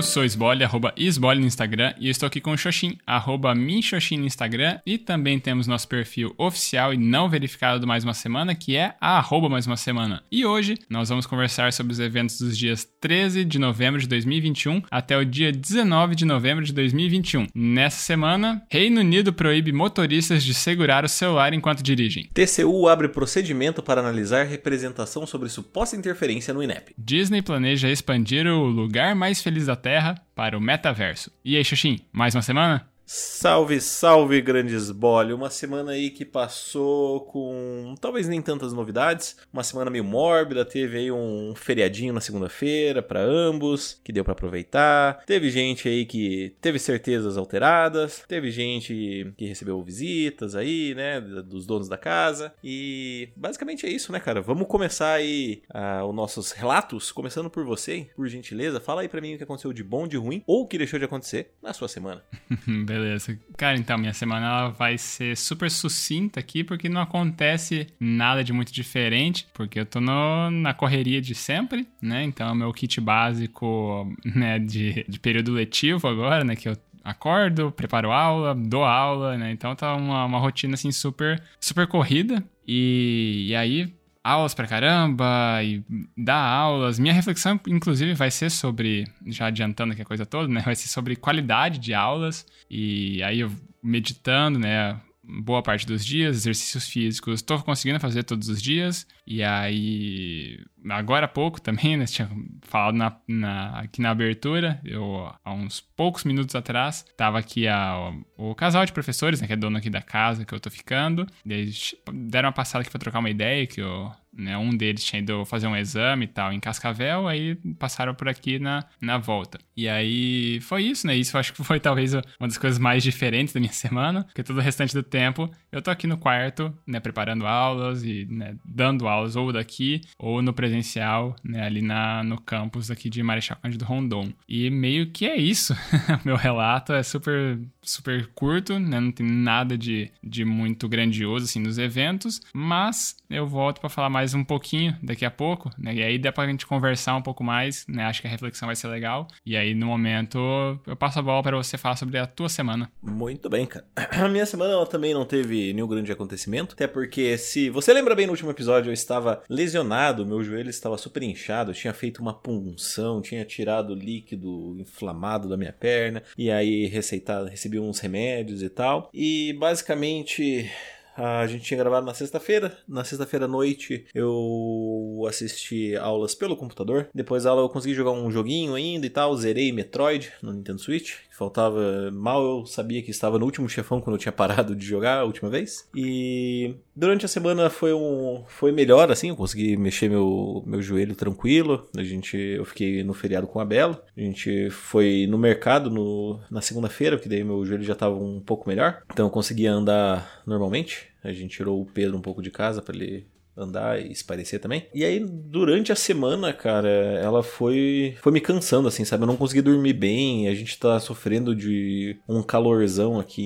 Eu sou Esbole, arroba Esbole no Instagram, e estou aqui com o Xoxin, arroba Minxoxin no Instagram, e também temos nosso perfil oficial e não verificado do Mais Uma Semana, que é a arroba Mais Uma Semana. E hoje nós vamos conversar sobre os eventos dos dias 13 de novembro de 2021 até o dia 19 de novembro de 2021. Nessa semana, Reino Unido proíbe motoristas de segurar o celular enquanto dirigem. TCU abre procedimento para analisar representação sobre suposta interferência no INEP. Disney planeja expandir o lugar mais feliz da Terra para o metaverso. E aí, Xuxim, mais uma semana? Salve, salve, grandes bole! Uma semana aí que passou com talvez nem tantas novidades, uma semana meio mórbida, teve aí um feriadinho na segunda-feira para ambos, que deu para aproveitar. Teve gente aí que teve certezas alteradas, teve gente que recebeu visitas aí, né, dos donos da casa. E basicamente é isso, né, cara? Vamos começar aí uh, os nossos relatos, começando por você, por gentileza. Fala aí para mim o que aconteceu de bom, de ruim ou o que deixou de acontecer na sua semana. Beleza. Cara, então, minha semana ela vai ser super sucinta aqui, porque não acontece nada de muito diferente, porque eu tô no, na correria de sempre, né? Então, meu kit básico, né, de, de período letivo agora, né, que eu acordo, preparo aula, dou aula, né? Então tá uma, uma rotina assim super super corrida. E, e aí aulas pra caramba e dar aulas. Minha reflexão, inclusive, vai ser sobre, já adiantando aqui a coisa toda, né? Vai ser sobre qualidade de aulas. E aí eu meditando, né? Boa parte dos dias, exercícios físicos, estou conseguindo fazer todos os dias. E aí, agora há pouco também, né? Tinha falado na, na, aqui na abertura, eu, há uns poucos minutos atrás, tava aqui a, o, o casal de professores, né? Que é dono aqui da casa que eu tô ficando. Eles deram uma passada aqui pra trocar uma ideia, que eu né? Um deles tinha ido fazer um exame e tal em Cascavel, aí passaram por aqui na, na volta. E aí foi isso, né? Isso eu acho que foi talvez uma das coisas mais diferentes da minha semana, porque todo o restante do tempo eu tô aqui no quarto, né, preparando aulas e né, dando aulas ou daqui ou no presencial, né, ali na, no campus aqui de Marechal Cândido Rondon. E meio que é isso. Meu relato é super super curto, né? Não tem nada de, de muito grandioso assim nos eventos, mas eu volto para falar mais um pouquinho daqui a pouco, né? E aí dá pra gente conversar um pouco mais, né? Acho que a reflexão vai ser legal. E aí no momento eu passo a bola para você falar sobre a tua semana. Muito bem, cara. A minha semana ela também não teve nenhum grande acontecimento, até porque se você lembra bem no último episódio eu estava lesionado, meu joelho estava super inchado, eu tinha feito uma punção, tinha tirado líquido inflamado da minha perna e aí receitado, recebi uns remédios e tal. E basicamente a gente tinha gravado na sexta-feira. Na sexta-feira à noite eu assisti aulas pelo computador. Depois da aula eu consegui jogar um joguinho ainda e tal. Zerei Metroid no Nintendo Switch. Faltava. Mal eu sabia que estava no último chefão quando eu tinha parado de jogar a última vez. E durante a semana foi um. Foi melhor, assim. Eu consegui mexer meu, meu joelho tranquilo. A gente. Eu fiquei no feriado com a Bela. A gente foi no mercado no, na segunda-feira, porque daí meu joelho já estava um pouco melhor. Então eu conseguia andar normalmente. A gente tirou o Pedro um pouco de casa para ele andar e esparecer também. E aí, durante a semana, cara, ela foi, foi me cansando, assim, sabe? Eu não consegui dormir bem, a gente tá sofrendo de um calorzão aqui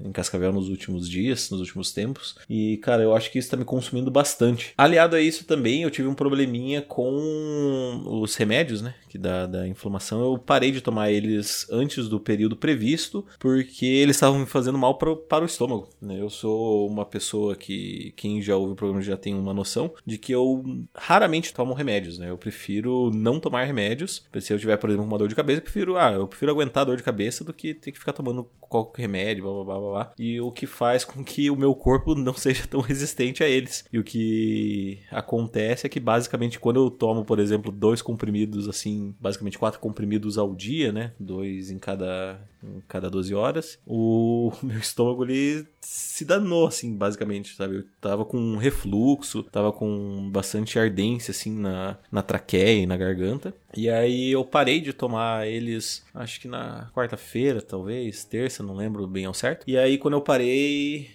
em, em Cascavel nos últimos dias, nos últimos tempos. E, cara, eu acho que isso tá me consumindo bastante. Aliado a isso também, eu tive um probleminha com os remédios, né? Que da, da inflamação. Eu parei de tomar eles antes do período previsto, porque eles estavam me fazendo mal pro, para o estômago. Né? Eu sou uma pessoa que, quem já ouve o programa já tem uma noção de que eu raramente tomo remédios, né? Eu prefiro não tomar remédios. Se eu tiver, por exemplo, uma dor de cabeça, eu prefiro, ah, eu prefiro aguentar a dor de cabeça do que ter que ficar tomando qualquer remédio, blá blá blá. blá. E o que faz com que o meu corpo não seja tão resistente a eles. E o que acontece é que basicamente quando eu tomo, por exemplo, dois comprimidos assim, basicamente quatro comprimidos ao dia, né? Dois em cada em cada 12 horas, o meu estômago ele se danou, assim, basicamente, sabe? Eu tava com refluxo, tava com bastante ardência, assim, na, na traqueia e na garganta. E aí eu parei de tomar eles, acho que na quarta-feira, talvez, terça, não lembro bem ao certo. E aí quando eu parei,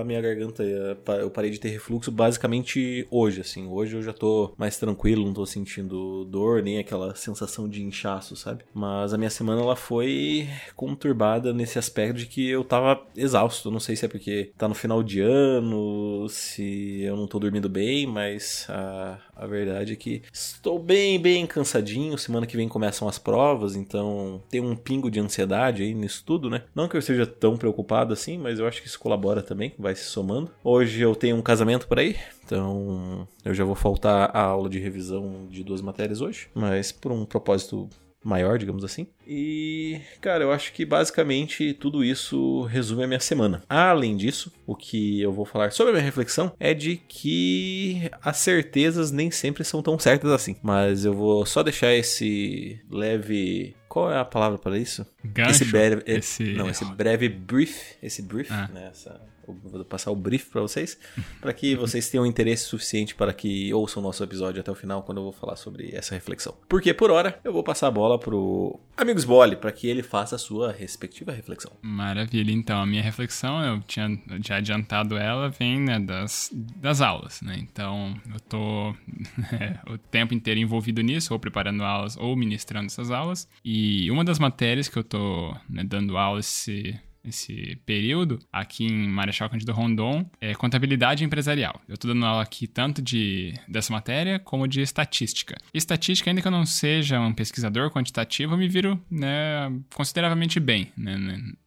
a minha garganta, eu parei de ter refluxo basicamente hoje, assim. Hoje eu já tô mais tranquilo, não tô sentindo dor, nem aquela sensação de inchaço, sabe? Mas a minha semana ela foi conturbada nesse aspecto de que eu tava exausto. Não sei se é porque tá no final de ano, se eu não tô dormindo bem, mas a, A verdade é que estou bem, bem cansadinho. Semana que vem começam as provas, então tem um pingo de ansiedade aí nisso tudo, né? Não que eu esteja tão preocupado assim, mas eu acho que isso colabora também, vai se somando. Hoje eu tenho um casamento para ir, então eu já vou faltar a aula de revisão de duas matérias hoje, mas por um propósito maior, digamos assim. E, cara, eu acho que basicamente tudo isso resume a minha semana. Além disso, o que eu vou falar sobre a minha reflexão é de que as certezas nem sempre são tão certas assim. Mas eu vou só deixar esse leve qual é a palavra para isso? Gancho, esse breve, esse... não, esse breve brief, esse brief, ah. né, essa vou passar o brief para vocês, para que vocês tenham interesse suficiente para que ouçam o nosso episódio até o final, quando eu vou falar sobre essa reflexão. Porque por hora eu vou passar a bola pro Amigos Bole, para que ele faça a sua respectiva reflexão. Maravilha, então a minha reflexão, eu tinha já adiantado ela, vem né, das, das aulas, né? Então eu tô é, o tempo inteiro envolvido nisso, ou preparando aulas ou ministrando essas aulas. E uma das matérias que eu tô né, dando aula esse esse período aqui em Marechal Cândido Rondon é contabilidade empresarial. Eu estou dando aula aqui tanto de dessa matéria como de estatística. Estatística, ainda que eu não seja um pesquisador quantitativo, eu me viro né, consideravelmente bem né,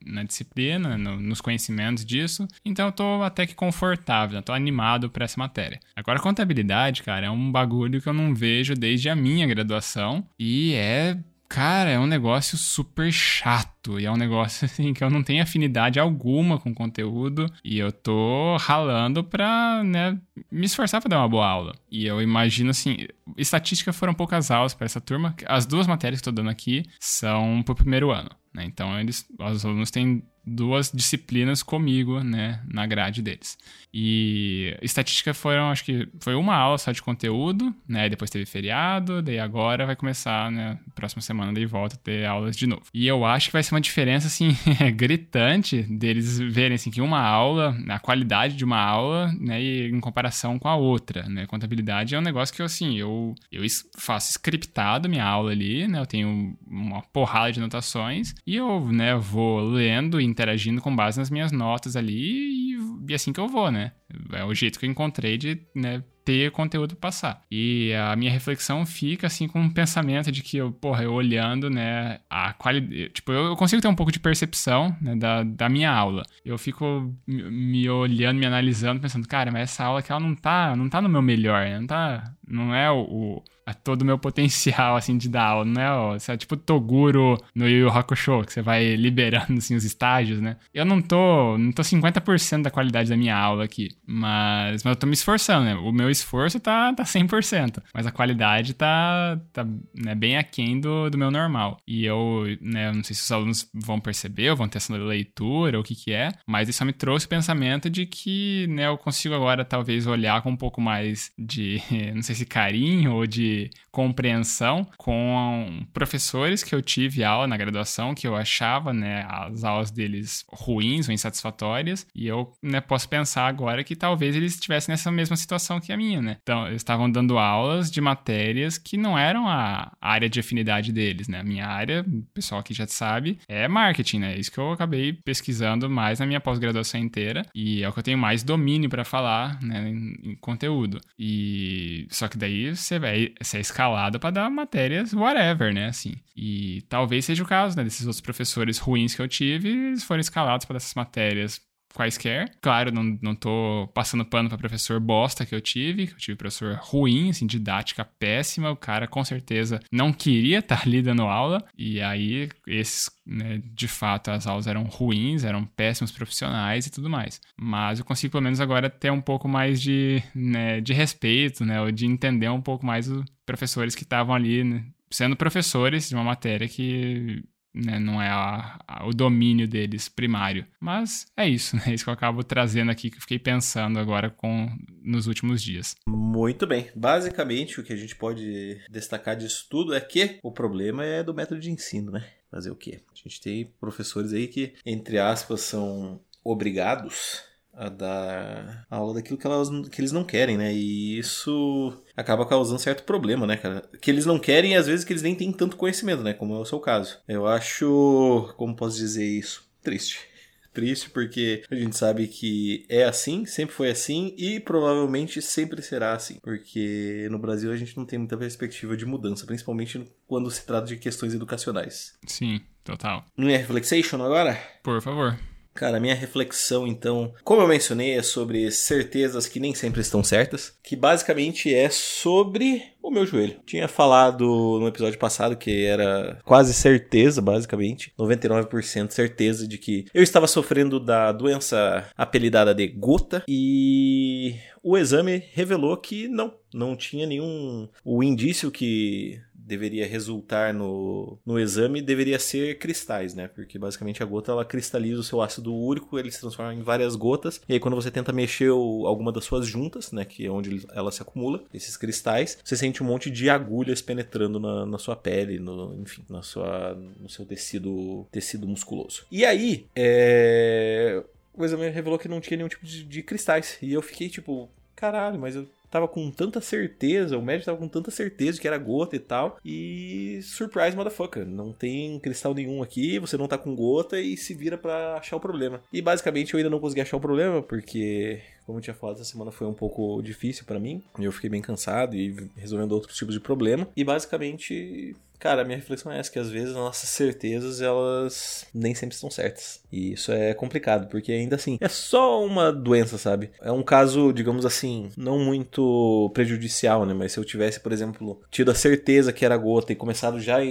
na disciplina, no, nos conhecimentos disso. Então eu estou até que confortável, estou animado para essa matéria. Agora, contabilidade, cara, é um bagulho que eu não vejo desde a minha graduação e é Cara, é um negócio super chato. E é um negócio assim que eu não tenho afinidade alguma com o conteúdo. E eu tô ralando pra, né, me esforçar pra dar uma boa aula. E eu imagino assim, estatística foram poucas aulas para essa turma. As duas matérias que eu tô dando aqui são pro primeiro ano. Né? Então eles, os alunos têm duas disciplinas comigo, né, na grade deles. E estatística foram, acho que foi uma aula só de conteúdo, né, depois teve feriado, daí agora vai começar, né, próxima semana daí volta a ter aulas de novo. E eu acho que vai ser uma diferença, assim, gritante deles verem, assim, que uma aula, a qualidade de uma aula, né, e em comparação com a outra, né, contabilidade é um negócio que, assim, eu, eu faço scriptado minha aula ali, né, eu tenho uma porrada de anotações e eu, né, vou lendo e interagindo com base nas minhas notas ali e, e assim que eu vou, né? É o jeito que eu encontrei de né, ter conteúdo passar. E a minha reflexão fica assim com um pensamento de que eu, porra, eu olhando, né, a qualidade. Tipo, eu consigo ter um pouco de percepção né, da, da minha aula. Eu fico me olhando, me analisando, pensando, cara, mas essa aula aqui ela não tá, não tá no meu melhor, né? não tá. Não é o, o todo o meu potencial, assim, de dar aula, não é, você é tipo Toguro no Yu Yu Hakusho, que você vai liberando, assim, os estágios, né? Eu não tô, não tô 50% da qualidade da minha aula aqui, mas, mas eu tô me esforçando, né? O meu esforço tá, tá 100%, mas a qualidade tá, tá né, bem aquém do, do meu normal. E eu, né, não sei se os alunos vão perceber ou vão ter essa leitura ou o que que é, mas isso só me trouxe o pensamento de que, né, eu consigo agora talvez olhar com um pouco mais de, não sei se carinho ou de compreensão com professores que eu tive aula na graduação, que eu achava, né, as aulas deles ruins ou insatisfatórias, e eu, né, posso pensar agora que talvez eles estivessem nessa mesma situação que a minha, né? Então, eles estavam dando aulas de matérias que não eram a área de afinidade deles, né? A minha área, o pessoal aqui já sabe, é marketing, né? É isso que eu acabei pesquisando mais na minha pós-graduação inteira, e é o que eu tenho mais domínio para falar, né, em, em conteúdo. E só que daí você vai ser escalado para dar matérias whatever, né? Assim. E talvez seja o caso, né? Desses outros professores ruins que eu tive, eles foram escalados para essas matérias quaisquer. Claro, não, não tô passando pano para professor bosta que eu tive, que eu tive professor ruim, assim, didática péssima, o cara com certeza não queria estar tá ali dando aula, e aí esses, né, de fato, as aulas eram ruins, eram péssimos profissionais e tudo mais. Mas eu consigo pelo menos agora ter um pouco mais de, né, de respeito, né, ou de entender um pouco mais os professores que estavam ali, né, sendo professores de uma matéria que né, não é a, a, o domínio deles primário. Mas é isso, né? É isso que eu acabo trazendo aqui, que eu fiquei pensando agora com nos últimos dias. Muito bem. Basicamente, o que a gente pode destacar disso tudo é que o problema é do método de ensino, né? Fazer o quê? A gente tem professores aí que, entre aspas, são obrigados a dar aula daquilo que, elas, que eles não querem, né? E isso acaba causando certo problema, né, cara? Que eles não querem e às vezes que eles nem têm tanto conhecimento, né? Como é o seu caso. Eu acho. Como posso dizer isso? Triste. triste porque a gente sabe que é assim, sempre foi assim e provavelmente sempre será assim. Porque no Brasil a gente não tem muita perspectiva de mudança, principalmente quando se trata de questões educacionais. Sim, total. Não é Reflexation agora? Por favor. Cara, minha reflexão, então, como eu mencionei, é sobre certezas que nem sempre estão certas, que basicamente é sobre o meu joelho. Tinha falado no episódio passado que era quase certeza, basicamente, 99% certeza de que eu estava sofrendo da doença apelidada de gota e o exame revelou que não, não tinha nenhum o indício que deveria resultar no, no exame deveria ser cristais, né? Porque basicamente a gota ela cristaliza o seu ácido úrico, ele se transforma em várias gotas, e aí quando você tenta mexer o, alguma das suas juntas, né? Que é onde ela se acumula, esses cristais, você sente um monte de agulhas penetrando na, na sua pele, no, enfim, na sua, no seu tecido, tecido musculoso. E aí, é o exame revelou que não tinha nenhum tipo de, de, cristais. E eu fiquei tipo, caralho, mas eu tava com tanta certeza, o médico tava com tanta certeza que era gota e tal. E surprise, motherfucker. Não tem cristal nenhum aqui, você não tá com gota e se vira para achar o problema. E basicamente eu ainda não consegui achar o problema, porque como eu tinha falado, essa semana foi um pouco difícil para mim. Eu fiquei bem cansado e resolvendo outros tipos de problema. E basicamente Cara, a minha reflexão é essa, que às vezes nossas certezas, elas nem sempre estão certas. E isso é complicado, porque ainda assim, é só uma doença, sabe? É um caso, digamos assim, não muito prejudicial, né? Mas se eu tivesse, por exemplo, tido a certeza que era gota e começado já a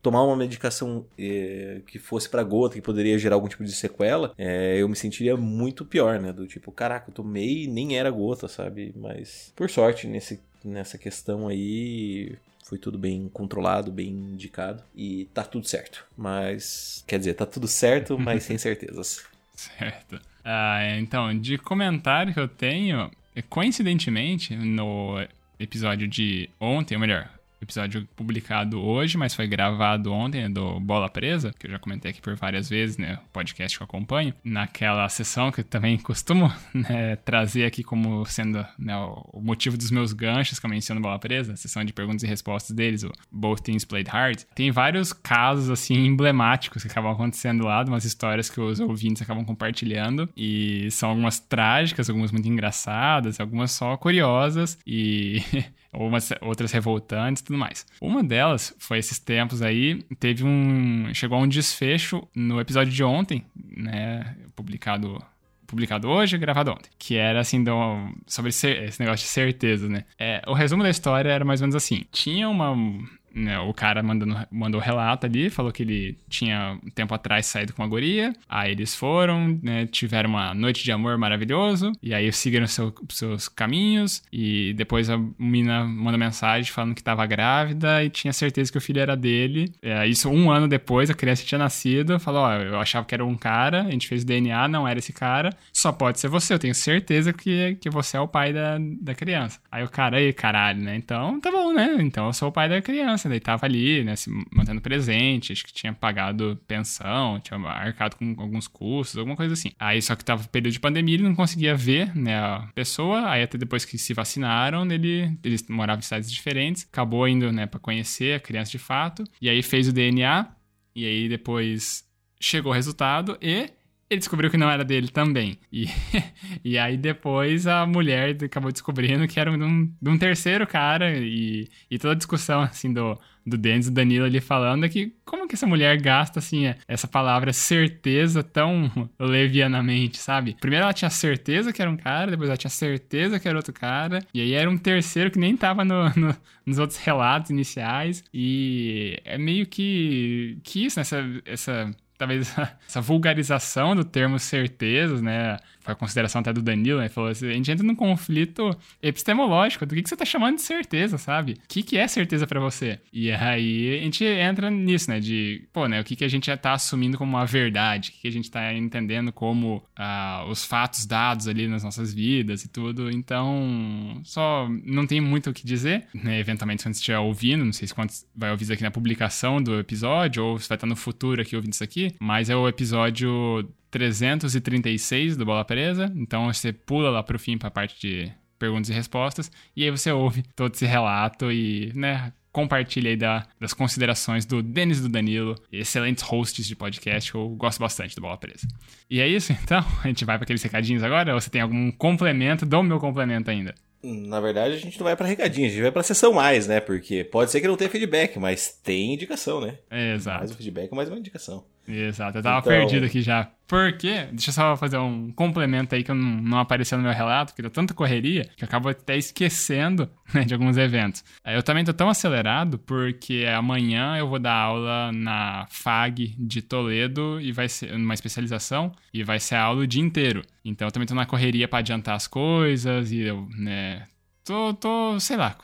tomar uma medicação eh, que fosse para gota, que poderia gerar algum tipo de sequela, eh, eu me sentiria muito pior, né? Do tipo, caraca, eu tomei e nem era gota, sabe? Mas, por sorte, nesse, nessa questão aí, foi tudo bem controlado, bem indicado e tá tudo certo. Mas, quer dizer, tá tudo certo, mas sem certezas. Certo. Ah, então, de comentário que eu tenho, coincidentemente, no episódio de ontem, ou melhor, episódio publicado hoje, mas foi gravado ontem, né, do Bola Presa, que eu já comentei aqui por várias vezes, né? O podcast que eu acompanho. Naquela sessão que eu também costumo né, trazer aqui como sendo né, o motivo dos meus ganchos que eu menciono Bola Presa, a sessão de perguntas e respostas deles, o Both Teams Played Hard. Tem vários casos, assim, emblemáticos que acabam acontecendo lá, de umas histórias que os ouvintes acabam compartilhando. E são algumas trágicas, algumas muito engraçadas, algumas só curiosas e umas outras revoltantes e tudo mais. Uma delas foi esses tempos aí, teve um. chegou a um desfecho no episódio de ontem, né? Publicado publicado hoje, gravado ontem, que era assim do, sobre esse negócio de certeza, né? É, o resumo da história era mais ou menos assim: tinha uma né, o cara mandando, mandou relato ali, falou que ele tinha um tempo atrás saído com uma guria, aí eles foram, né, tiveram uma noite de amor maravilhoso, e aí seguiram seu, seus caminhos, e depois a mina manda mensagem falando que estava grávida e tinha certeza que o filho era dele. É, isso um ano depois, a criança tinha nascido, falou, ó, eu achava que era um cara, a gente fez o DNA, não era esse cara, só pode ser você, eu tenho certeza que, que você é o pai da, da criança. Aí o cara, aí caralho, né, então tá bom, né, então eu sou o pai da criança, criança, daí tava ali, né, se mantendo presente, acho que tinha pagado pensão, tinha arcado com alguns custos, alguma coisa assim. Aí só que tava período de pandemia, ele não conseguia ver, né, a pessoa, aí até depois que se vacinaram, ele, eles moravam em cidades diferentes, acabou indo, né, pra conhecer a criança de fato, e aí fez o DNA, e aí depois chegou o resultado e ele descobriu que não era dele também. E, e aí depois a mulher acabou descobrindo que era de um, de um terceiro cara. E, e toda a discussão, assim, do, do Denis e do Danilo ali falando é que como que essa mulher gasta, assim, é, essa palavra certeza tão levianamente, sabe? Primeiro ela tinha certeza que era um cara, depois ela tinha certeza que era outro cara. E aí era um terceiro que nem tava no, no, nos outros relatos iniciais. E é meio que, que isso, né? Essa, essa talvez essa vulgarização do termo certezas, né? Foi a consideração até do Danilo, né? Falou assim, a gente entra num conflito epistemológico do que, que você tá chamando de certeza, sabe? O que, que é certeza para você? E aí a gente entra nisso, né? De, pô, né? O que, que a gente já tá assumindo como uma verdade? O que, que a gente tá entendendo como uh, os fatos dados ali nas nossas vidas e tudo. Então, só não tem muito o que dizer, né? Eventualmente, quando você estiver ouvindo, não sei se quando vai ouvir isso aqui na publicação do episódio ou se vai estar no futuro aqui ouvindo isso aqui, mas é o episódio 336 do Bola Presa. Então você pula lá pro fim pra parte de perguntas e respostas. E aí você ouve todo esse relato e, né, compartilhe aí da, das considerações do Denis e do Danilo, excelentes hosts de podcast, eu gosto bastante do Bola Presa. E é isso, então, a gente vai para aqueles recadinhos agora, ou você tem algum complemento? Dou o meu complemento ainda. Na verdade, a gente não vai para recadinho, a gente vai para sessão mais, né? Porque pode ser que não tenha feedback, mas tem indicação, né? Exato. Mais um feedback, mais uma indicação. Exato, eu tava então... perdido aqui já. Por quê? Deixa eu só fazer um complemento aí que não, não apareceu no meu relato, porque deu tanta correria que eu acabo até esquecendo né, de alguns eventos. Eu também tô tão acelerado porque amanhã eu vou dar aula na FAG de Toledo e vai ser uma especialização e vai ser a aula o dia inteiro. Então eu também tô na correria para adiantar as coisas e eu, né, tô, tô, sei lá,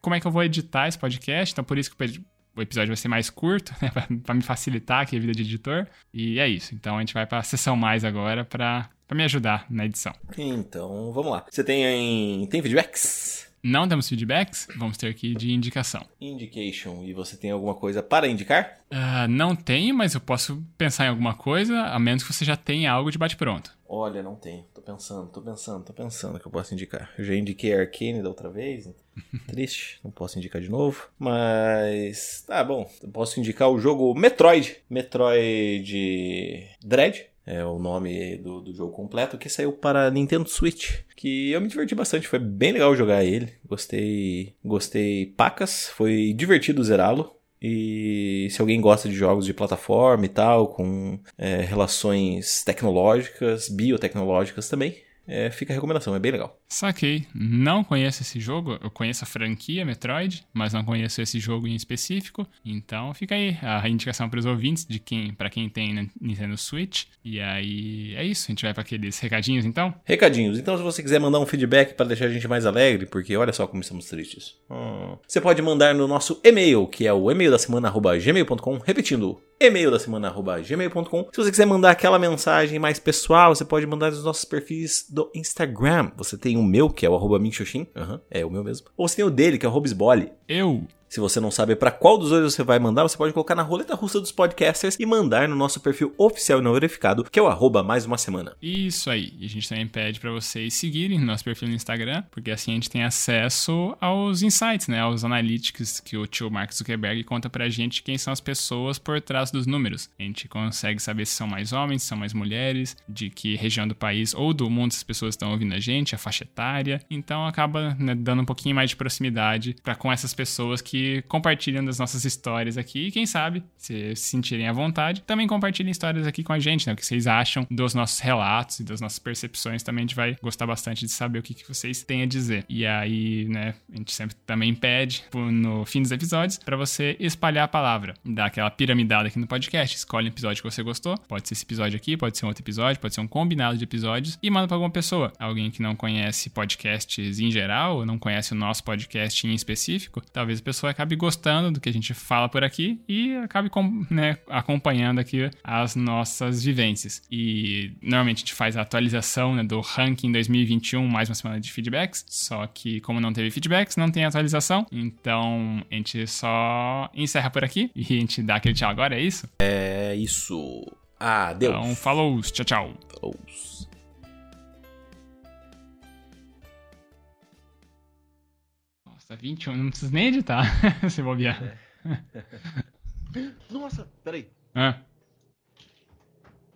como é que eu vou editar esse podcast, então por isso que eu o episódio vai ser mais curto, né, para me facilitar aqui a vida de editor. E é isso. Então a gente vai para a sessão mais agora para me ajudar na edição. Então, vamos lá. Você tem tem feedbacks? Não temos feedbacks, vamos ter aqui de indicação. Indication, e você tem alguma coisa para indicar? Uh, não tenho, mas eu posso pensar em alguma coisa, a menos que você já tenha algo de bate-pronto. Olha, não tenho. Tô pensando, tô pensando, tô pensando que eu posso indicar. Eu já indiquei Arcane da outra vez. Triste, não posso indicar de novo. Mas. Tá bom. Eu posso indicar o jogo Metroid. Metroid Dread é o nome do, do jogo completo, que saiu para Nintendo Switch. Que eu me diverti bastante, foi bem legal jogar ele. Gostei, gostei pacas, foi divertido zerá-lo. E se alguém gosta de jogos de plataforma e tal, com é, relações tecnológicas, biotecnológicas também, é, fica a recomendação, é bem legal. Saquei. Não conheço esse jogo. Eu conheço a franquia Metroid, mas não conheço esse jogo em específico. Então fica aí a indicação para os ouvintes de quem, para quem tem Nintendo Switch. E aí é isso. A gente vai para aqueles recadinhos então? Recadinhos. Então se você quiser mandar um feedback para deixar a gente mais alegre, porque olha só como estamos tristes. Hum. Você pode mandar no nosso e-mail, que é o e-mail da semana gmail.com, repetindo e-mail da semana gmail.com. Se você quiser mandar aquela mensagem mais pessoal, você pode mandar nos nossos perfis do Instagram. Você tem o meu, que é o arroba Minxoxin. Uhum, é o meu mesmo. Ou você tem o dele, que é o Robisbole. Eu. Se você não sabe para qual dos dois você vai mandar, você pode colocar na roleta russa dos podcasters e mandar no nosso perfil oficial e não verificado, que é o arroba mais uma semana. Isso aí. E a gente também pede para vocês seguirem nosso perfil no Instagram, porque assim a gente tem acesso aos insights, né? Aos analytics que o tio Mark Zuckerberg conta pra gente quem são as pessoas por trás dos números. A gente consegue saber se são mais homens, se são mais mulheres, de que região do país ou do mundo essas pessoas estão ouvindo a gente, a faixa etária. Então acaba né, dando um pouquinho mais de proximidade para com essas pessoas que que compartilham das nossas histórias aqui. E quem sabe, se se sentirem à vontade, também compartilhem histórias aqui com a gente, né? O que vocês acham dos nossos relatos e das nossas percepções. Também a gente vai gostar bastante de saber o que, que vocês têm a dizer. E aí, né, a gente sempre também pede no fim dos episódios para você espalhar a palavra, dar aquela piramidada aqui no podcast. Escolhe um episódio que você gostou. Pode ser esse episódio aqui, pode ser um outro episódio, pode ser um combinado de episódios e manda para alguma pessoa. Alguém que não conhece podcasts em geral, ou não conhece o nosso podcast em específico, talvez a pessoa pessoa acabe gostando do que a gente fala por aqui e acabe né, acompanhando aqui as nossas vivências. E normalmente a gente faz a atualização né, do ranking 2021, mais uma semana de feedbacks, só que como não teve feedbacks, não tem atualização, então a gente só encerra por aqui e a gente dá aquele tchau agora, é isso? É isso. Adeus. Então, falou, tchau, tchau. Falou. Nossa, 21, não preciso nem editar se bobear. É. Nossa, peraí. Ah.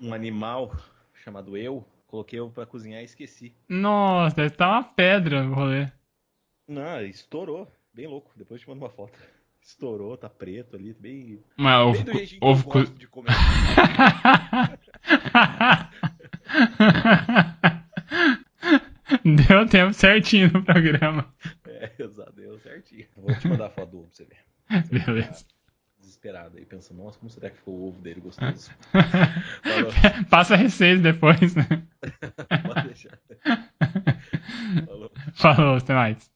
Um animal chamado eu, coloquei eu pra cozinhar e esqueci. Nossa, deve estar uma pedra no rolê. Não, estourou. Bem louco. Depois eu te mando uma foto. Estourou, tá preto ali, bem. Mas bem ovo, eu gosto de comer. Deu tempo certinho no programa. É, exato, deu certinho. Vou te mandar a foto do ovo pra você ver. Você Beleza. Desesperado aí, pensando, nossa, como será que ficou o ovo dele gostoso? Passa receita depois, né? Pode deixar. Falou. Falou, até mais.